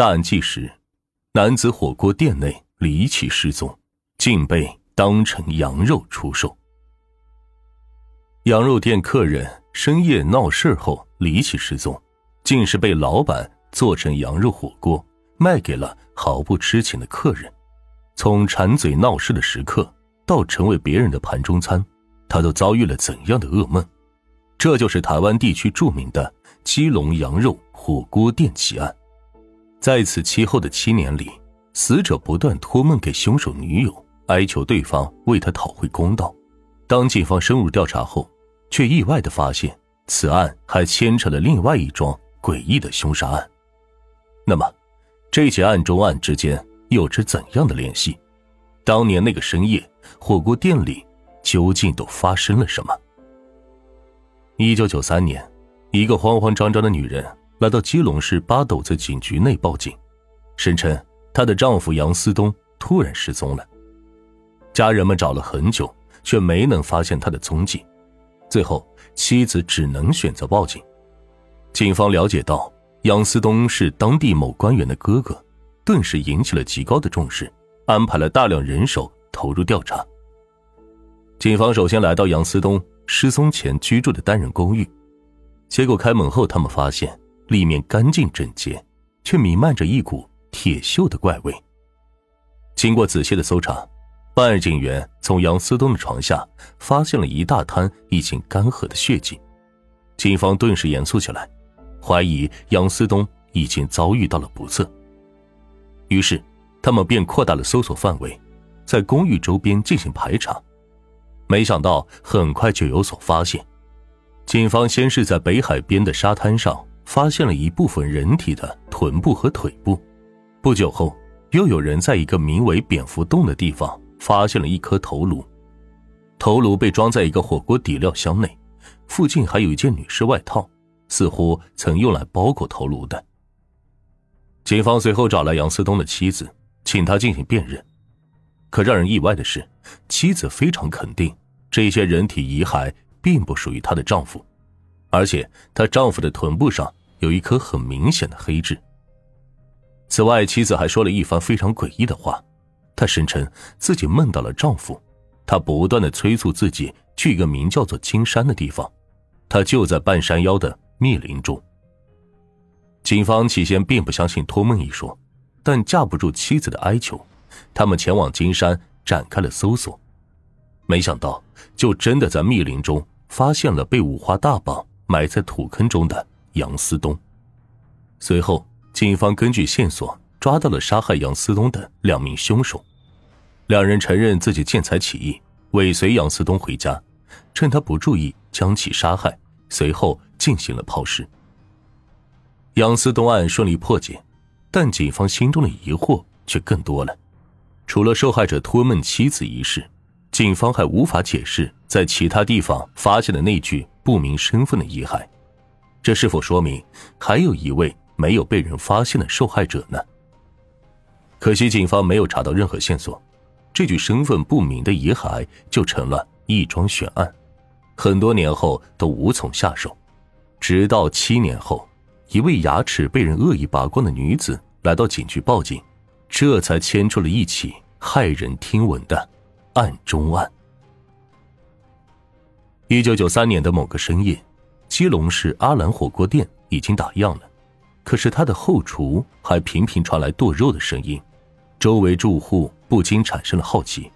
大案纪实：男子火锅店内离奇失踪，竟被当成羊肉出售。羊肉店客人深夜闹事后离奇失踪，竟是被老板做成羊肉火锅卖给了毫不知情的客人。从馋嘴闹事的时刻到成为别人的盘中餐，他都遭遇了怎样的噩梦？这就是台湾地区著名的基隆羊肉火锅店奇案。在此其后的七年里，死者不断托梦给凶手女友，哀求对方为他讨回公道。当警方深入调查后，却意外的发现，此案还牵扯了另外一桩诡异的凶杀案。那么，这起案中案之间有着怎样的联系？当年那个深夜，火锅店里究竟都发生了什么？一九九三年，一个慌慌张张的女人。来到基隆市八斗子警局内报警，声称她的丈夫杨思东突然失踪了。家人们找了很久，却没能发现他的踪迹。最后，妻子只能选择报警。警方了解到杨思东是当地某官员的哥哥，顿时引起了极高的重视，安排了大量人手投入调查。警方首先来到杨思东失踪前居住的单人公寓，结果开门后，他们发现。里面干净整洁，却弥漫着一股铁锈的怪味。经过仔细的搜查，办案警员从杨思东的床下发现了一大滩已经干涸的血迹，警方顿时严肃起来，怀疑杨思东已经遭遇到了不测。于是，他们便扩大了搜索范围，在公寓周边进行排查。没想到，很快就有所发现。警方先是在北海边的沙滩上。发现了一部分人体的臀部和腿部，不久后，又有人在一个名为“蝙蝠洞”的地方发现了一颗头颅，头颅被装在一个火锅底料箱内，附近还有一件女士外套，似乎曾用来包裹头颅的。警方随后找来杨思东的妻子，请他进行辨认，可让人意外的是，妻子非常肯定这些人体遗骸并不属于她的丈夫，而且她丈夫的臀部上。有一颗很明显的黑痣。此外，妻子还说了一番非常诡异的话。她声称自己梦到了丈夫，她不断的催促自己去一个名叫做金山的地方，他就在半山腰的密林中。警方起先并不相信托梦一说，但架不住妻子的哀求，他们前往金山展开了搜索。没想到，就真的在密林中发现了被五花大绑埋在土坑中的。杨思东。随后，警方根据线索抓到了杀害杨思东的两名凶手。两人承认自己见财起意，尾随杨思东回家，趁他不注意将其杀害，随后进行了抛尸。杨思东案顺利破解，但警方心中的疑惑却更多了。除了受害者托梦妻子一事，警方还无法解释在其他地方发现的那具不明身份的遗骸。这是否说明还有一位没有被人发现的受害者呢？可惜警方没有查到任何线索，这具身份不明的遗骸就成了一桩悬案，很多年后都无从下手。直到七年后，一位牙齿被人恶意拔光的女子来到警局报警，这才牵出了一起骇人听闻的案中案。一九九三年的某个深夜。基隆市阿兰火锅店已经打烊了，可是他的后厨还频频传来剁肉的声音，周围住户不禁产生了好奇：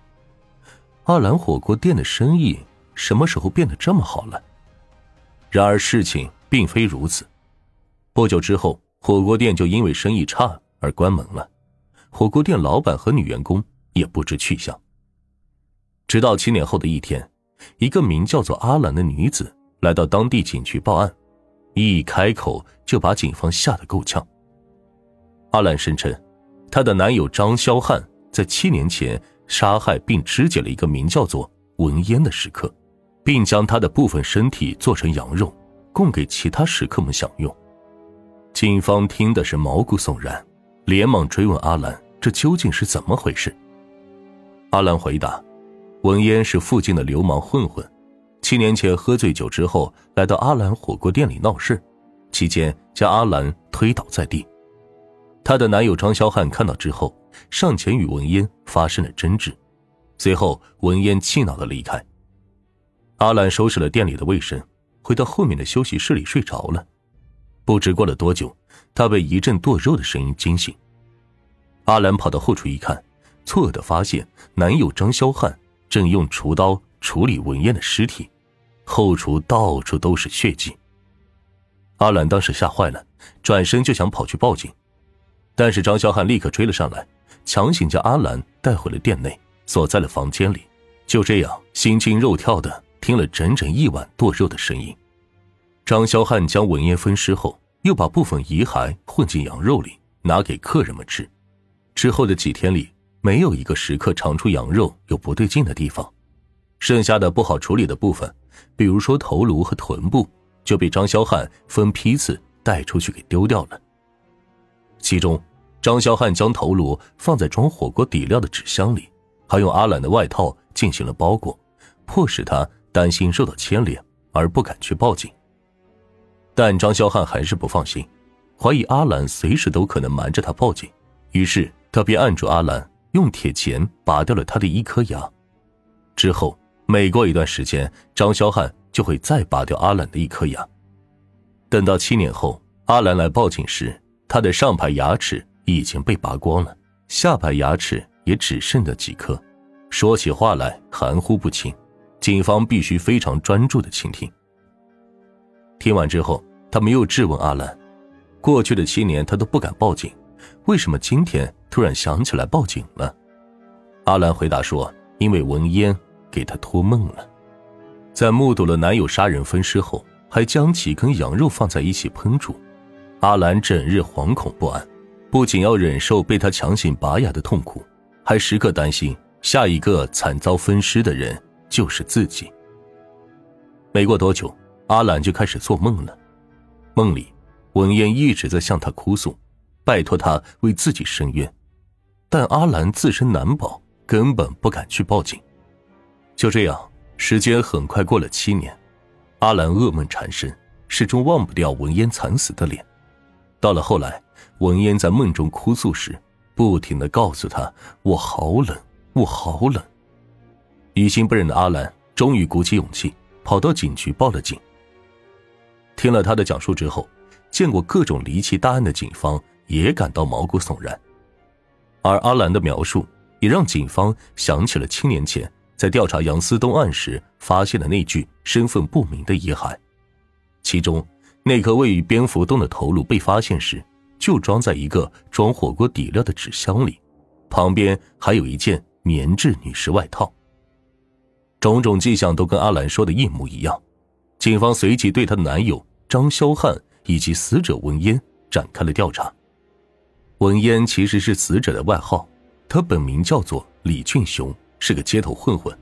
阿兰火锅店的生意什么时候变得这么好了？然而事情并非如此，不久之后，火锅店就因为生意差而关门了，火锅店老板和女员工也不知去向。直到七年后的一天，一个名叫做阿兰的女子。来到当地警局报案，一开口就把警方吓得够呛。阿兰声称，她的男友张肖汉在七年前杀害并肢解了一个名叫做文烟的食客，并将他的部分身体做成羊肉，供给其他食客们享用。警方听的是毛骨悚然，连忙追问阿兰：“这究竟是怎么回事？”阿兰回答：“文烟是附近的流氓混混。”七年前喝醉酒之后，来到阿兰火锅店里闹事，期间将阿兰推倒在地。她的男友张肖汉看到之后，上前与文嫣发生了争执，随后文嫣气恼的离开。阿兰收拾了店里的卫生，回到后面的休息室里睡着了。不知过了多久，她被一阵剁肉的声音惊醒。阿兰跑到后厨一看，错愕的发现男友张肖汉正用厨刀处理文燕的尸体，后厨到处都是血迹。阿兰当时吓坏了，转身就想跑去报警，但是张肖汉立刻追了上来，强行将阿兰带回了店内，锁在了房间里。就这样，心惊肉跳的听了整整一晚剁肉的声音。张肖汉将文燕分尸后，又把部分遗骸混进羊肉里，拿给客人们吃。之后的几天里，没有一个食客尝出羊肉有不对劲的地方。剩下的不好处理的部分，比如说头颅和臀部，就被张肖汉分批次带出去给丢掉了。其中，张肖汉将头颅放在装火锅底料的纸箱里，还用阿兰的外套进行了包裹，迫使他担心受到牵连而不敢去报警。但张肖汉还是不放心，怀疑阿兰随时都可能瞒着他报警，于是。他便按住阿兰，用铁钳拔掉了他的一颗牙。之后，每过一段时间，张肖汉就会再拔掉阿兰的一颗牙。等到七年后，阿兰来报警时，他的上排牙齿已经被拔光了，下排牙齿也只剩了几颗，说起话来含糊不清。警方必须非常专注的倾听。听完之后，他没有质问阿兰，过去的七年他都不敢报警。为什么今天突然想起来报警了？阿兰回答说：“因为闻烟给他托梦了。”在目睹了男友杀人分尸后，还将其跟羊肉放在一起烹煮，阿兰整日惶恐不安，不仅要忍受被他强行拔牙的痛苦，还时刻担心下一个惨遭分尸的人就是自己。没过多久，阿兰就开始做梦了，梦里，文燕一直在向他哭诉。拜托他为自己伸冤，但阿兰自身难保，根本不敢去报警。就这样，时间很快过了七年，阿兰噩梦缠身，始终忘不掉文嫣惨死的脸。到了后来，文嫣在梦中哭诉时，不停的告诉他：“我好冷，我好冷。”于心不忍的阿兰终于鼓起勇气，跑到警局报了警。听了他的讲述之后，见过各种离奇大案的警方。也感到毛骨悚然，而阿兰的描述也让警方想起了七年前在调查杨思东案时发现了那具身份不明的遗骸，其中那颗位于蝙蝠洞的头颅被发现时就装在一个装火锅底料的纸箱里，旁边还有一件棉质女士外套。种种迹象都跟阿兰说的一模一样，警方随即对她的男友张肖汉以及死者文嫣展开了调查。文嫣其实是死者的外号，他本名叫做李俊雄，是个街头混混，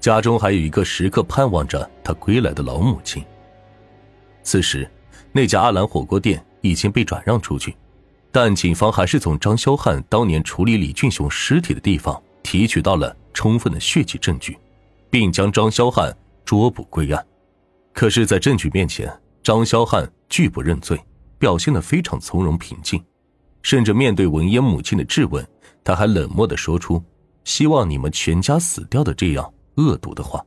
家中还有一个时刻盼望着他归来的老母亲。此时，那家阿兰火锅店已经被转让出去，但警方还是从张肖汉当年处理李俊雄尸体的地方提取到了充分的血迹证据，并将张肖汉捉捕归案。可是，在证据面前，张肖汉拒不认罪，表现得非常从容平静。甚至面对文嫣母亲的质问，他还冷漠的说出“希望你们全家死掉”的这样恶毒的话。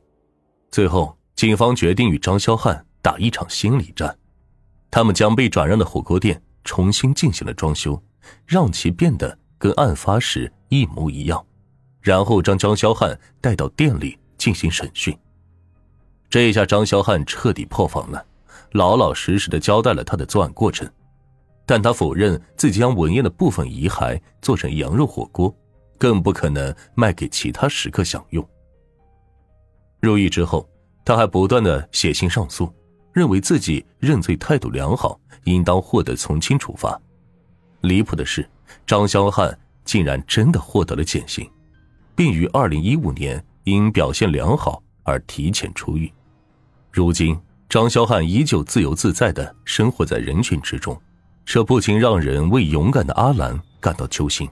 最后，警方决定与张肖汉打一场心理战，他们将被转让的火锅店重新进行了装修，让其变得跟案发时一模一样，然后将张肖汉带到店里进行审讯。这一下张肖汉彻底破防了，老老实实的交代了他的作案过程。但他否认自己将文燕的部分遗骸做成羊肉火锅，更不可能卖给其他食客享用。入狱之后，他还不断的写信上诉，认为自己认罪态度良好，应当获得从轻处罚。离谱的是，张肖汉竟然真的获得了减刑，并于二零一五年因表现良好而提前出狱。如今，张肖汉依旧自由自在的生活在人群之中。这不禁让人为勇敢的阿兰感到揪心，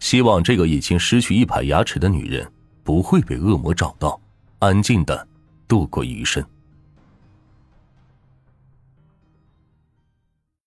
希望这个已经失去一排牙齿的女人不会被恶魔找到，安静的度过余生。